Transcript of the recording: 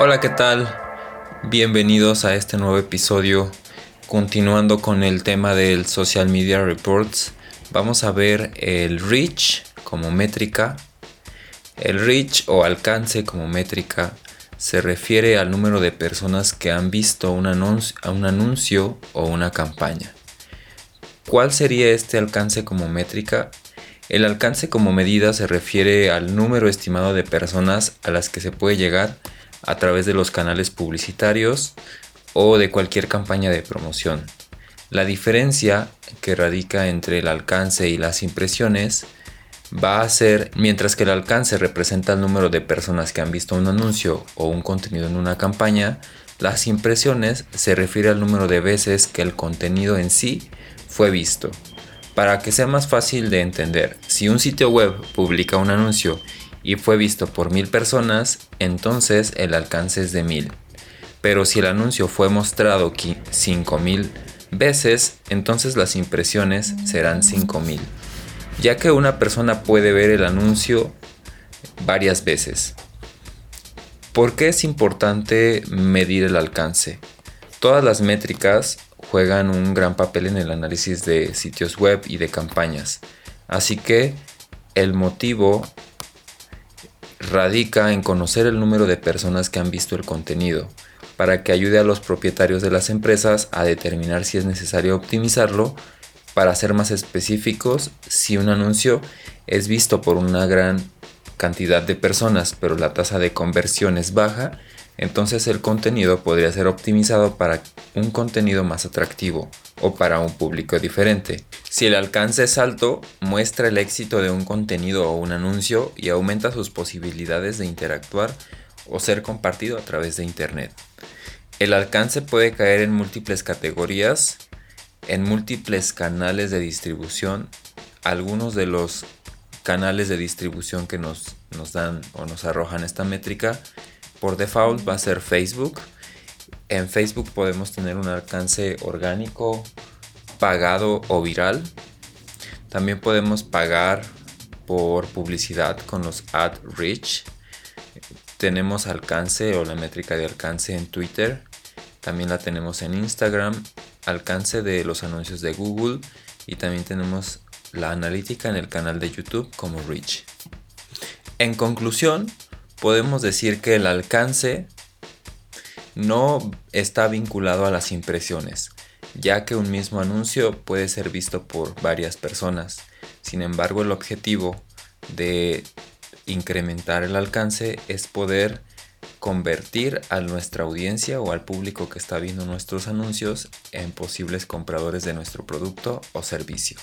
Hola, ¿qué tal? Bienvenidos a este nuevo episodio. Continuando con el tema del Social Media Reports, vamos a ver el reach como métrica. El reach o alcance como métrica se refiere al número de personas que han visto un anuncio, un anuncio o una campaña. ¿Cuál sería este alcance como métrica? El alcance como medida se refiere al número estimado de personas a las que se puede llegar a través de los canales publicitarios o de cualquier campaña de promoción. La diferencia que radica entre el alcance y las impresiones va a ser, mientras que el alcance representa el número de personas que han visto un anuncio o un contenido en una campaña, las impresiones se refiere al número de veces que el contenido en sí fue visto. Para que sea más fácil de entender, si un sitio web publica un anuncio y fue visto por mil personas, entonces el alcance es de mil. Pero si el anuncio fue mostrado 5000 veces, entonces las impresiones serán 5000, ya que una persona puede ver el anuncio varias veces. ¿Por qué es importante medir el alcance? Todas las métricas juegan un gran papel en el análisis de sitios web y de campañas, así que el motivo radica en conocer el número de personas que han visto el contenido, para que ayude a los propietarios de las empresas a determinar si es necesario optimizarlo. Para ser más específicos, si un anuncio es visto por una gran cantidad de personas, pero la tasa de conversión es baja, entonces el contenido podría ser optimizado para un contenido más atractivo o para un público diferente. Si el alcance es alto, muestra el éxito de un contenido o un anuncio y aumenta sus posibilidades de interactuar o ser compartido a través de Internet. El alcance puede caer en múltiples categorías, en múltiples canales de distribución. Algunos de los canales de distribución que nos, nos dan o nos arrojan esta métrica por default va a ser Facebook. En Facebook podemos tener un alcance orgánico, pagado o viral. También podemos pagar por publicidad con los ad reach. Tenemos alcance o la métrica de alcance en Twitter. También la tenemos en Instagram. Alcance de los anuncios de Google. Y también tenemos la analítica en el canal de YouTube como reach. En conclusión, podemos decir que el alcance no está vinculado a las impresiones, ya que un mismo anuncio puede ser visto por varias personas. Sin embargo, el objetivo de incrementar el alcance es poder convertir a nuestra audiencia o al público que está viendo nuestros anuncios en posibles compradores de nuestro producto o servicio.